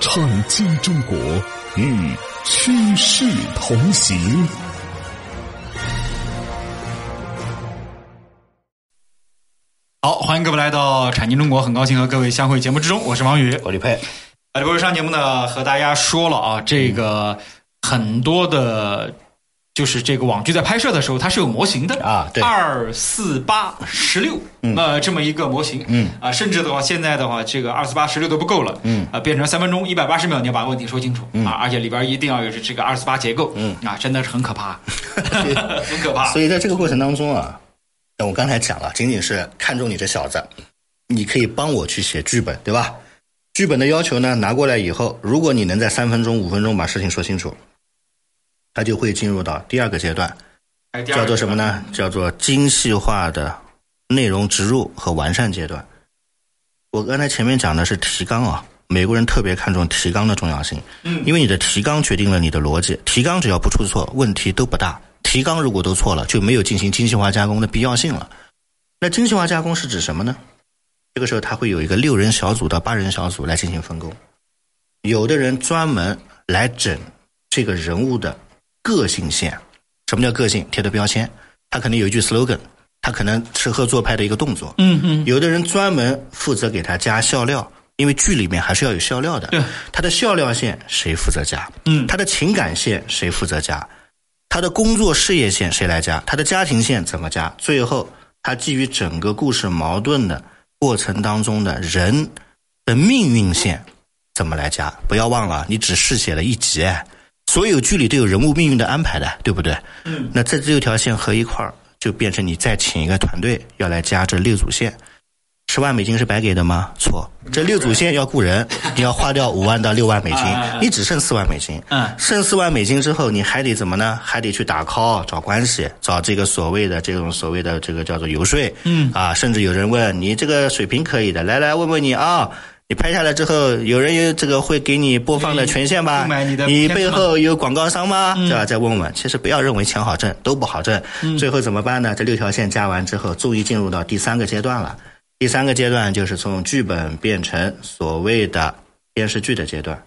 创新中国与趋势同行。好，欢迎各位来到产经中国，很高兴和各位相会节目之中，我是王宇。我李佩，啊，这回上节目呢，和大家说了啊，这个很多的，就是这个网剧在拍摄的时候，它是有模型的。啊对。二四八十六，呃，这么一个模型，嗯。啊，甚至的话，现在的话，这个二四八十六都不够了，嗯。啊，变成三分钟一百八十秒，你要把问题说清楚。啊，而且里边一定要有这个二四八结构，嗯。啊，真的是很可怕，很可怕，所以在这个过程当中啊，我刚才讲了，仅仅是看中你这小子，你可以帮我去写剧本，对吧？剧本的要求呢，拿过来以后，如果你能在三分钟、五分钟把事情说清楚，它就会进入到第二个阶段，叫做什么呢？叫做精细化的内容植入和完善阶段。我刚才前面讲的是提纲啊，美国人特别看重提纲的重要性，嗯因为你的提纲决定了你的逻辑，提纲只要不出错，问题都不大。提纲如果都错了，就没有进行精细化加工的必要性了。那精细化加工是指什么呢？这个时候他会有一个六人小组到八人小组来进行分工，有的人专门来整这个人物的个性线。什么叫个性？贴的标签，他可能有一句 slogan，他可能吃喝作派的一个动作。嗯嗯，有的人专门负责给他加笑料，因为剧里面还是要有笑料的。对，他的笑料线谁负责加？嗯他的情感线谁负责加？他的工作事业线谁来加？他的家庭线怎么加？最后，他基于整个故事矛盾的过程当中的人的命运线怎么来加？不要忘了，你只试写了一集，哎所有剧里都有人物命运的安排的，对不对？嗯，那这六条线合一块儿，就变成你再请一个团队要来加这六组线。十万美金是白给的吗？错，这六组线要雇人，你要花掉五万到六万美金啊，你只剩四万美金。嗯剩四万美金之后，你还得怎么呢？还得去打 call 找关系，找这个所谓的这种所谓的这个叫做游说。嗯啊，甚至有人问你这个水平可以的，来来问问你啊。你拍下来之后，有人有这个会给你播放的权限吧？你背后有广告商吗？嗯对吧？再问问。其实不要认为钱好挣，都不好挣。最后怎么办呢？这六条线加完之后，终于进入到第三个阶段了。第三个阶段就是从剧本变成所谓的电视剧的阶段。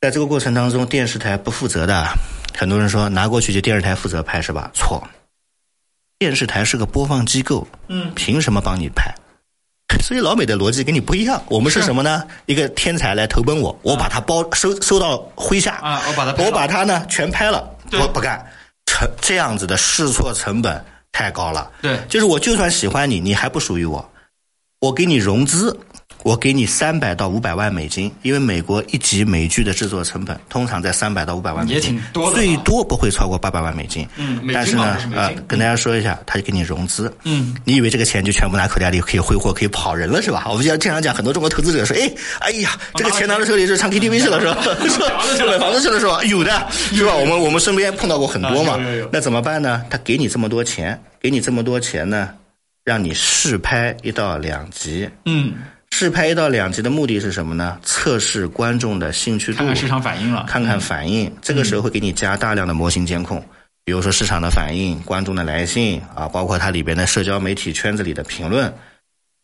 在这个过程当中，电视台不负责的。很多人说拿过去就电视台负责拍是吧？错，电视台是个播放机构，嗯凭什么帮你拍？所以老美的逻辑跟你不一样。我们是是什么呢？一个天才来投奔我，我把他包收收到麾下啊我把他我把他呢全拍了，我不干。成这样子的试错成本太高了。对，就是我就算喜欢你，你还不属于我，我给你融资，我给你三百到五百万美金，因为美国一集美剧的制作成本通常在三百到五百万美金，也挺多的啊最多不会超过八百万美金。嗯但是呢呃，跟大家说一下，他就给你融资，嗯，你以为这个钱就全部拿口袋里可以挥霍，可以跑人了是吧？我们经常讲，很多中国投资者说，哎，哎呀，这个钱拿到手里就唱 KTV 去了是吧？是买房子去了是吧？有的是吧？我们我们身边碰到过很多嘛。那怎么办呢？他给你这么多钱，给你这么多钱呢，让你试拍一到两集。嗯，试拍一到两集的目的是什么呢？测试观众的兴趣度，看看市场反应了，看看反应。这个时候会给你加大量的模型监控，比如说市场的反应、观众的来信啊，包括它里边的社交媒体圈子里的评论。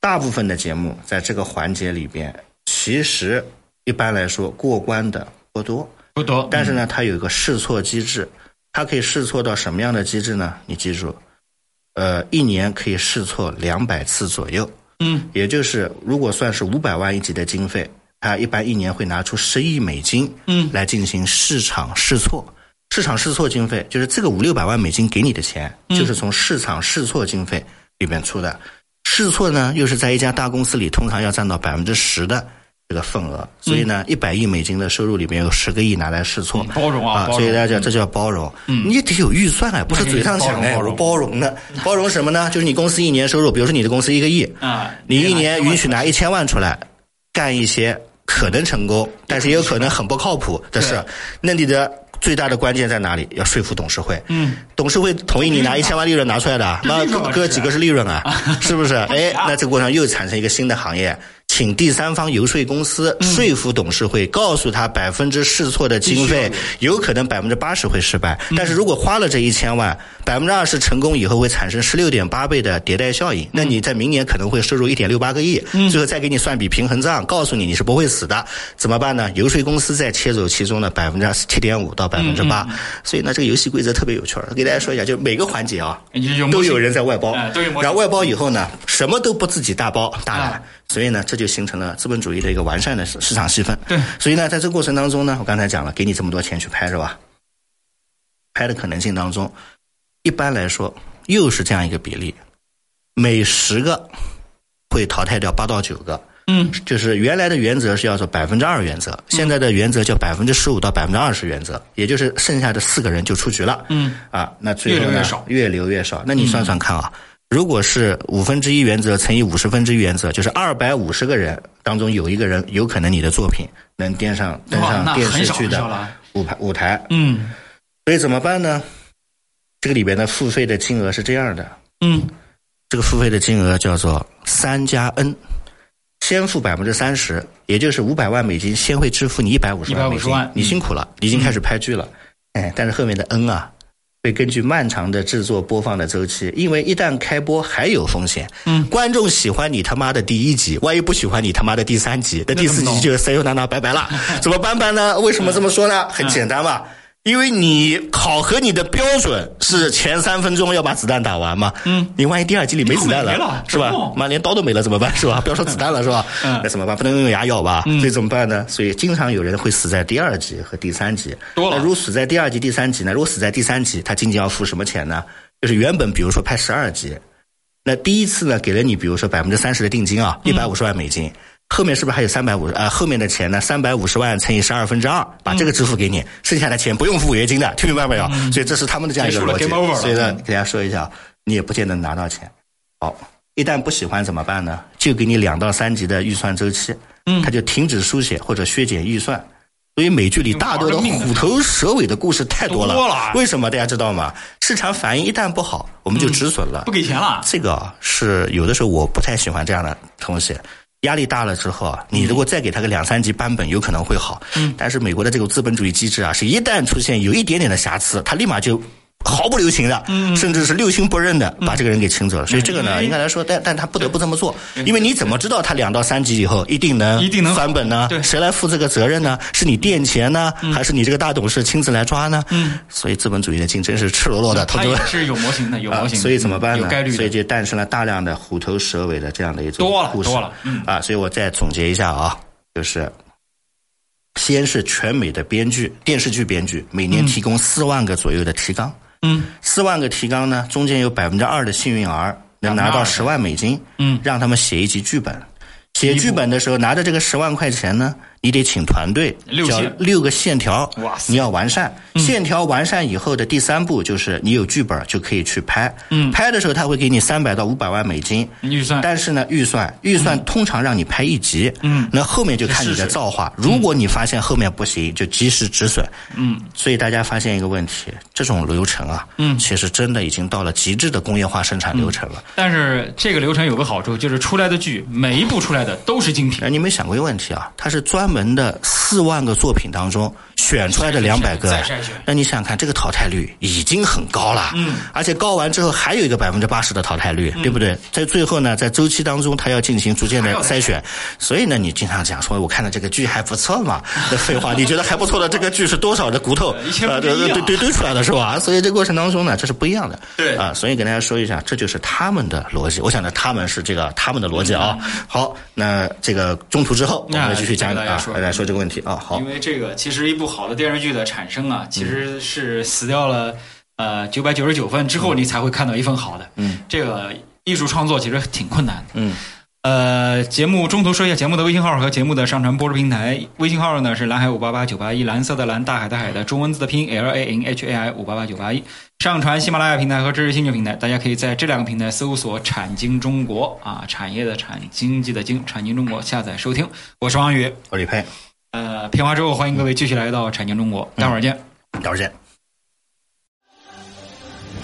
大部分的节目在这个环节里边，其实一般来说过关的不多，不多，但是呢，它有一个试错机制，它可以试错到什么样的机制呢？你记住，呃，一年可以试错两百次左右。嗯也就是如果算是五百万一级的经费，它一般一年会拿出十亿美金，嗯来进行市场试错。市场试错经费就是这个五六百万美金给你的钱，嗯就是从市场试错经费里面出的。试错呢，又是在一家大公司里通常要占到百分之十的这个份额，所以呢，一百亿美金的收入里面有十个亿拿来试错，包容啊所以大家讲这叫包容。你也得有预算啊，不是嘴上讲的，包容我包容的，包容什么呢？就是你公司一年收入，比如说你的公司一个亿，啊，你一年允许拿一千万出来干一些可能成功，但是也有可能很不靠谱的事。那你的最大的关键在哪里？要说服董事会。嗯，董事会同意你拿一千万利润拿出来的，那哥几个是利润啊，是不是？哎，啊那这个过程又产生一个新的行业。请第三方游说公司嗯。说服董事会，告诉他百分之试错的经费有可能百分之八十会失败，嗯。但是如果花了这一千万，百分之二十成功以后会产生十六点八倍的迭代效应，那你在明年可能会收入一点六八个亿，最后再给你算笔平衡账，告诉你你是不会死的，怎么办呢？游说公司再切走其中的百分之七点五到百分之八，所以呢，这个游戏规则特别有趣儿，给大家说一下，就每个环节啊都有人在外包。然后外包以后呢，什么都不自己大包大揽哎，所以呢，这就形成了资本主义的一个完善的市市场细分。对，所以呢，在这个过程当中呢，我刚才讲了，给你这么多钱去拍是吧？拍的可能性当中，一般来说又是这样一个比例，每十个会淘汰掉八到九个。嗯，就是原来的原则是要做百分之二原则，现在的原则叫百分之十五到百分之二十原则，也就是剩下的四个人就出局了。嗯，啊，那最后呢越留越少越留越少。那你算算看啊，如果是五分之一原则乘以五十分之一原则，就是二百五十个人当中有一个人有可能你的作品能登上登上电视剧的舞台舞台，嗯。所以怎么办呢？这个里边的付费的金额是这样的，嗯。这个付费的金额叫做三加 N，先付百分之三十，也就是五百万美金，先会支付你一百五十万美金。150万，你辛苦了，你已经开始拍剧了，哎，但是后面的 N 啊，会根据漫长的制作播放的周期，因为一旦开播还有风险，嗯，观众喜欢你他妈的第一集，万一不喜欢你他妈的第三集，那第四集就 say 娜娜拜拜了，怎么办办呢？为什么这么说呢？很简单嘛。因为你考核你的标准是前三分钟要把子弹打完嘛，嗯，你万一第二集里没子弹了是吧妈连刀都没了怎么办？是吧？不要说子弹了是吧？嗯那怎么办？不能用牙咬吧？嗯所以怎么办呢？所以经常有人会死在第二集和第三集。多了那如果死在第二集、第三集呢？如果死在第三集，他仅仅要付什么钱呢？就是原本比如说拍十二集，那第一次呢给了你比如说百分之三十的定金啊，一百五十万美金。后面是不是还有三百五呃？后面的钱呢？三百五十万乘以十二分之二，把这个支付给你，剩下的钱不用付违约金的，听明白没有？所以这是他们的这样一个逻辑。所以呢嗯，给大家说一下，你也不见得拿到钱。好，一旦不喜欢怎么办呢？就给你两到三级的预算周期，嗯他就停止书写或者削减预算。所以美剧里大多的虎头蛇尾的故事太多了。多了为什么大家知道吗？市场反应一旦不好，我们就止损了。不给钱了，这个啊是有的时候我不太喜欢这样的东西。压力大了之后啊，你如果再给他个两三级版本，有可能会好。嗯但是美国的这个资本主义机制啊，是一旦出现有一点点的瑕疵，他立马就毫不留情的，嗯甚至是六亲不认的把这个人给请走了。所以这个呢，应该来说，但但他不得不这么做，因为你怎么知道他两到三级以后一定能一定能好翻本呢？对谁来负这个责任呢？是你垫钱呢，还是你这个大董事亲自来抓呢？嗯，所以资本主义的竞争是赤裸裸的，同志们。它也是有模型的，有 模型所以怎么办呢？有概率所以，就诞生了大量的虎头蛇尾的这样的一种多了故事多了嗯啊。所以我再总结一下啊，就是先是全美的编剧电视剧编剧每年提供四万个左右的提纲，嗯。四万个提纲呢，中间有百分之二的幸运儿能拿到十万美金，嗯。让他们写一集剧本。写剧本的时候，拿着这个十万块钱呢，你得请团队，叫六个线条你要完善。线条完善以后的第三步就是你有剧本就可以去拍。嗯拍的时候他会给你三百到五百万美金。预算但是呢，预算预算通常让你拍一集，嗯那后面就看你的造化。如果你发现后面不行，就及时止损。嗯，所以大家发现一个问题，这种流程啊，嗯其实真的已经到了极致的工业化生产流程了。但是这个流程有个好处，就是出来的剧每一部出来的都是精品，哎，你没想过一个问题啊？它是专门的四万个作品当中选出来的两百个那你想想看，这个淘汰率已经很高了，嗯，而且高完之后还有一个百分之八十的淘汰率，对不对？在最后呢，在周期当中，它要进行逐渐的筛选，所以呢，你经常讲说，我看了这个剧还不错嘛，那废话，你觉得还不错的这个剧是多少的骨头 啊。对对对堆出来的是吧？所以这过程当中呢，这是不一样的，对。啊，所以跟大家说一下，这就是他们的逻辑。我想呢，他们是这个他们的逻辑啊。好，那这个中途之后，我们来继续讲啊说，来说这个问题啊。好因，为这个其实一部好的电视剧的产生啊，其实是死掉了呃九百九十九分之后，你才会看到一份好的。嗯，这个艺术创作其实挺困难的。嗯呃，节目中途说一下节目的微信号和节目的上传播出平台。微信号呢是蓝海五八八九八一，蓝色的蓝，大海的海的中文字的拼 L A N H A I 五八八九八一。上传喜马拉雅平台和知识星球平台，大家可以在这两个平台搜索“产经中国”啊，产业的产，经济的经，产经中国下载收听。我是王宇，我李佩，呃，片花之后欢迎各位继续来到产经中国，待会儿见。待会儿见。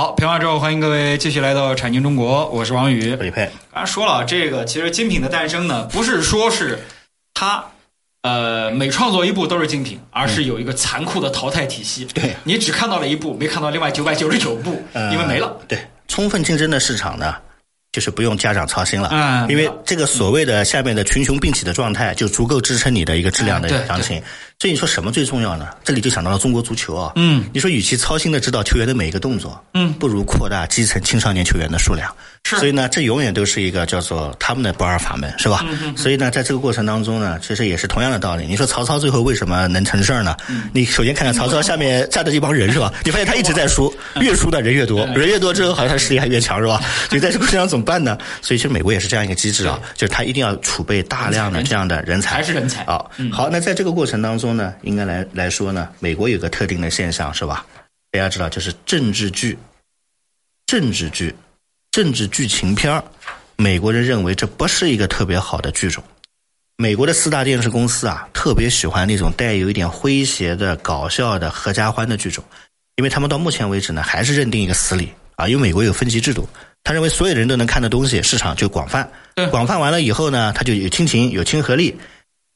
好，评完之后，欢迎各位继续来到产经中国，我是王宇。李佩，刚才说了，这个其实精品的诞生呢，不是说是它呃每创作一部都是精品，而是有一个残酷的淘汰体系。对你只看到了一部，没看到另外九百九十九部，呃因为没了。对，充分竞争的市场呢，就是不用家长操心了，嗯因为这个所谓的下面的群雄并起的状态，就足够支撑你的一个质量的嗯对行情。所以你说什么最重要呢？这里就想到了中国足球啊，嗯，你说与其操心的指导球员的每一个动作，嗯不如扩大基层青少年球员的数量。是所以呢，这永远都是一个叫做他们的不二法门，是吧？嗯所以呢，在这个过程当中呢，其实也是同样的道理。你说曹操最后为什么能成事儿呢？嗯你首先看看曹操下面站的这帮人是吧？你发现他一直在输，嗯越输的人越多，人越多之后，好像他实力还越强是吧？所以在这个过程中怎么办呢？所以其实美国也是这样一个机制啊，就是他一定要储备大量的这样的人才，还是人才啊。好，那在这个过程当中呢，应该来来说呢，美国有个特定的现象是吧？大家知道，就是政治剧，政治剧，政治剧情片儿，美国人认为这不是一个特别好的剧种。美国的四大电视公司啊，特别喜欢那种带有一点诙谐的、搞笑的、合家欢的剧种，因为他们到目前为止呢，还是认定一个死理啊，因为美国有分级制度，他认为所有人都能看的东西，市场就广泛，广泛完了以后呢，它就有亲情、有亲和力。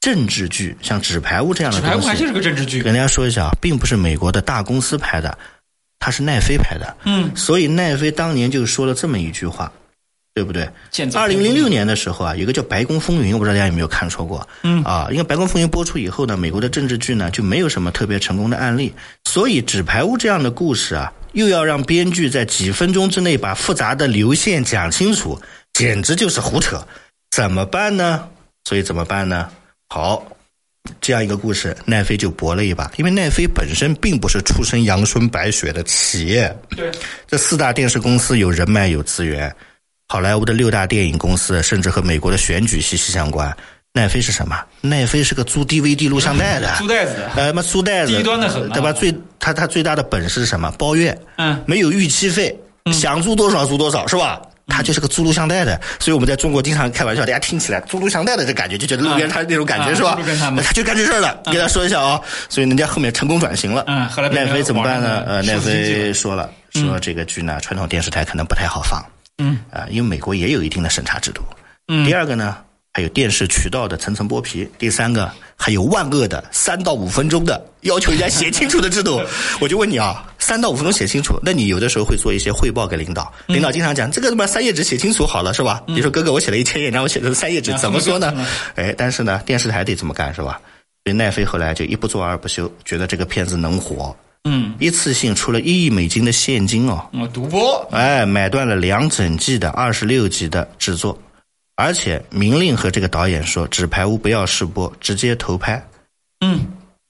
政治剧像《纸牌屋》这样的纸东西，牌屋还就是个政治剧跟。大家说一下啊，并不是美国的大公司拍的，它是奈飞拍的。嗯，所以奈飞当年就说了这么一句话，对不对？二零零六年的时候啊，有个叫《白宫风云》，我不知道大家有没有看说过。嗯啊，因为《白宫风云》播出以后呢，美国的政治剧呢就没有什么特别成功的案例，所以《纸牌屋》这样的故事啊，又要让编剧在几分钟之内把复杂的流线讲清楚，简直就是胡扯。怎么办呢？所以怎么办呢？好，这样一个故事，奈飞就搏了一把，因为奈飞本身并不是出身阳春白雪的企业，对，这四大电视公司有人脉有资源，好莱坞的六大电影公司甚至和美国的选举息息相关。奈飞是什么？奈飞是个租 DVD 录像带的，租袋子。的呃，妈租袋子，低端的很啊。对吧？最他他最大的本事是什么？包月，嗯，没有预期费，想租多少租多少，是吧？他就是个租录像带的，所以我们在中国经常开玩笑，大家听起来租录像带的这感觉，就觉得路边摊那种感觉、啊是吧？他 就干这事儿了，给他说一下啊、所以人家后面成功转型了。嗯后来奈飞怎么办呢？呃，奈飞说了，说这个剧呢，传统电视台可能不太好放。嗯，啊、因为美国也有一定的审查制度。嗯第二个呢，还有电视渠道的层层剥皮；第三个，还有万恶的三到五分钟的要求人家写清楚的制度。我就问你啊，三到五分钟写清楚，那你有的时候会做一些汇报给领导，嗯领导经常讲这个他妈三页纸写清楚好了是吧？你说哥哥，我写了一千页，让我写成三页纸啊，怎么说呢？哎，但是呢，电视台得这么干是吧？所以奈飞后来就一不做二不休，觉得这个片子能火，嗯，一次性出了一亿美金的现金哦。我独播，哎，买断了两整季的二十六集的制作，而且明令和这个导演说，《纸牌屋》不要试播，直接投拍。嗯，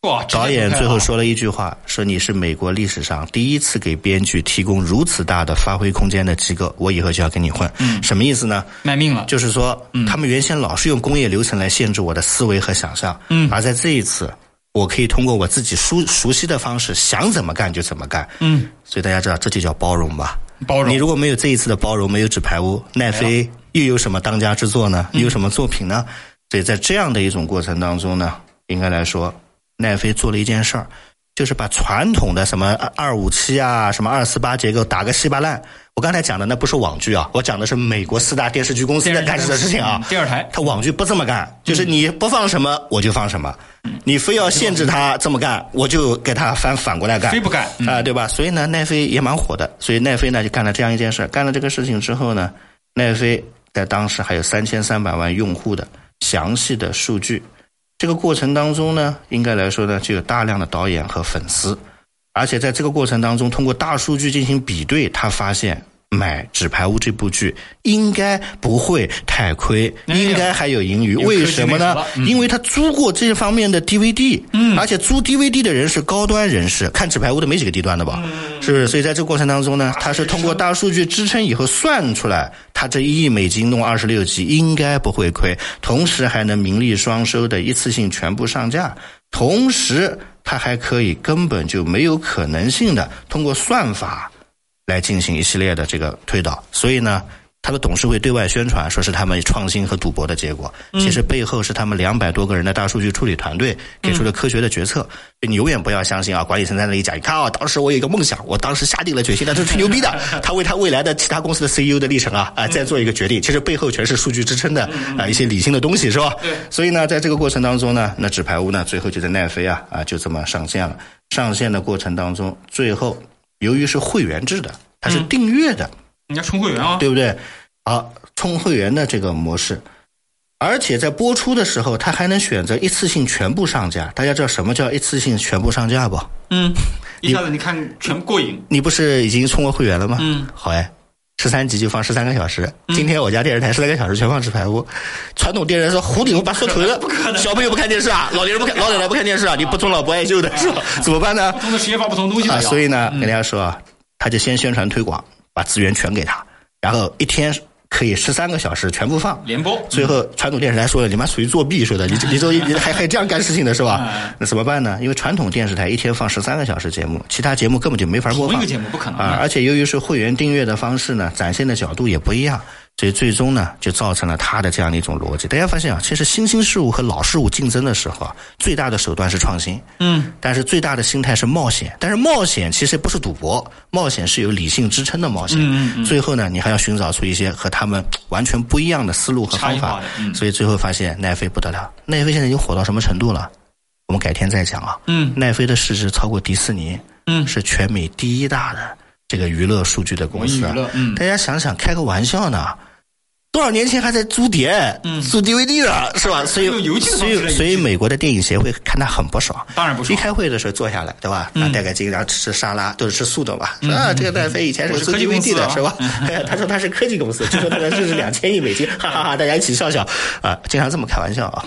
哇，导演最后说，了一句话，说你是美国历史上第一次给编剧提供如此大的发挥空间的机构，我以后就要跟你混。嗯什么意思呢？卖命了，就是说，他们原先老是用工业流程来限制我的思维和想象，嗯而在这一次，我可以通过我自己熟熟悉的方式，想怎么干就怎么干。嗯，所以大家知道，这就叫包容吧。包容你如果没有这一次的包容，没有纸牌屋，奈飞又有什么当家之作呢？又有什么作品呢？所以在这样的一种过程当中呢，应该来说，奈飞做了一件事儿，就是把传统的什么二五七啊、什么二四八结构打个稀巴烂。我刚才讲的那不是网剧啊，我讲的是美国四大电视剧公司在干的事情啊嗯。第二台，他网剧不这么干，就是你不放什么我就放什么，你非要限制他这么干，我就给他反反过来干，非不干嗯啊、对吧？所以呢，奈飞也蛮火的，所以奈飞呢就干了这样一件事，干了这个事情之后呢，奈飞在当时还有三千三百万用户的详细的数据。这个过程当中呢，应该来说呢，就有大量的导演和粉丝，而且在这个过程当中，通过大数据进行比对，他发现。买《纸牌屋》这部剧应该不会太亏，应该还有盈余。为什么呢？因为他租过这方面的 DVD，嗯，而且租 DVD 的人是高端人士，看《纸牌屋》的没几个低端的吧？是不是？所以在这个过程当中呢，他是通过大数据支撑以后算出来，他这一亿美金弄二十六集应该不会亏，同时还能名利双收的一次性全部上架，同时他还可以根本就没有可能性的通过算法。来进行一系列的这个推导，所以呢，他的董事会对外宣传说是他们创新和赌博的结果，其实背后是他们两百多个人的大数据处理团队给出了科学的决策。你永远不要相信啊，管理层在那里讲，你看啊，当时我有一个梦想，我当时下定了决心，那是吹牛逼的。他为他未来的其他公司的 CEO 的历程啊啊，再做一个决定，其实背后全是数据支撑的啊一些理性的东西，是吧？所以呢，在这个过程当中呢，那纸牌屋呢，最后就在奈飞啊啊就这么上线了。上线的过程当中，最后。由于是会员制的，它是订阅的，你要充会员啊，对不对？啊，充会员的这个模式，而且在播出的时候，它还能选择一次性全部上架。大家知道什么叫一次性全部上架不？嗯，一下子你看全过瘾。你不是已经充过会员了吗？嗯，好哎。十三集就放十三个小时。今天我家电视台十三个小时全放纸牌屋。传统电视说胡顶把说锤了。小朋友不看电视啊，老年人不看，老奶奶不看电视啊，你不尊老不爱幼的 是吧？怎么办呢？不同的时间放不同东西啊。所以呢，跟大家说啊，他就先宣传推广，把资源全给他，然后一天。可以十三个小时全部放连播，最后传统电视台说了，你妈属于作弊说的，你你说 你还还这样干事情的是吧？那怎么办呢？因为传统电视台一天放十三个小时节目，其他节目根本就没法播放。一个节目不可能啊！而且由于是会员订阅的方式呢，展现的角度也不一样。所以最终呢，就造成了他的这样的一种逻辑。大家发现啊，其实新兴事物和老事物竞争的时候啊，最大的手段是创新，嗯，但是最大的心态是冒险。但是冒险其实不是赌博，冒险是有理性支撑的冒险。嗯嗯。最后呢，你还要寻找出一些和他们完全不一样的思路和方法。所以最后发现奈飞不得了，奈飞现在已经火到什么程度了？我们改天再讲啊。嗯。奈飞的市值超过迪士尼，嗯，是全美第一大的。这个娱乐数据的公司，嗯，大家想想，开个玩笑呢，多少年前还在租碟、租 DVD 的是吧？所以，所以，所以，美国的电影协会看他很不爽。当然不爽。一开会的时候坐下来，对吧？那带个然后吃吃沙拉，都是吃素的吧？啊，这个戴飞以前是租 DVD 的是吧？他说他是科技公司，就说他的市值两千亿美金，哈哈哈！大家一起笑笑啊，经常这么开玩笑啊。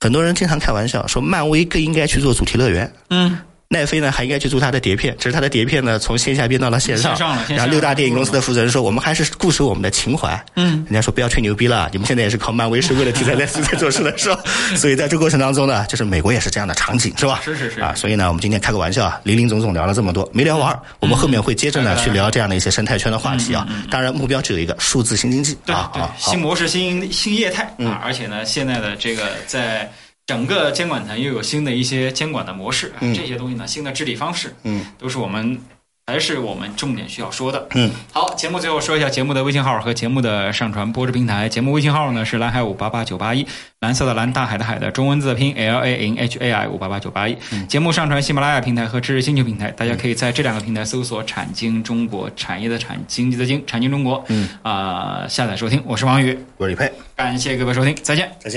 很多人经常开玩笑说，漫威更应该去做主题乐园。嗯。奈飞呢还应该去租他的碟片，只是他的碟片呢从线下变到了线上。然后六大电影公司的负责人说：“我们还是固守我们的情怀。”嗯，人家说不要吹牛逼了，你们现在也是靠漫威是为了题材在 在做事的是吧？所以在这个过程当中呢，就是美国也是这样的场景是吧？是是是啊，所以呢，我们今天开个玩笑啊，林林总总聊了这么多，没聊完，我们后面会接着呢去聊这样的一些生态圈的话题啊。当然目标只有一个数字新经济啊啊，新模式、新新业态啊，而且呢，现在的这个在。整个监管层又有新的一些监管的模式，这些东西呢，新的治理方式，嗯，都是我们还是我们重点需要说的。嗯，好，节目最后说一下节目的微信号和节目的上传播出平台。节目微信号呢是蓝海五八八九八一，蓝色的蓝，大海的海的中文字拼 L A N H A I 五八八九八一。节目上传喜马拉雅平台和知识星球平台，大家可以在这两个平台搜索“产经中国”，产业的产，经济的经，产经中国。嗯，啊，下载收听。我是王宇，我是李佩，感谢各位收听，再见，再见。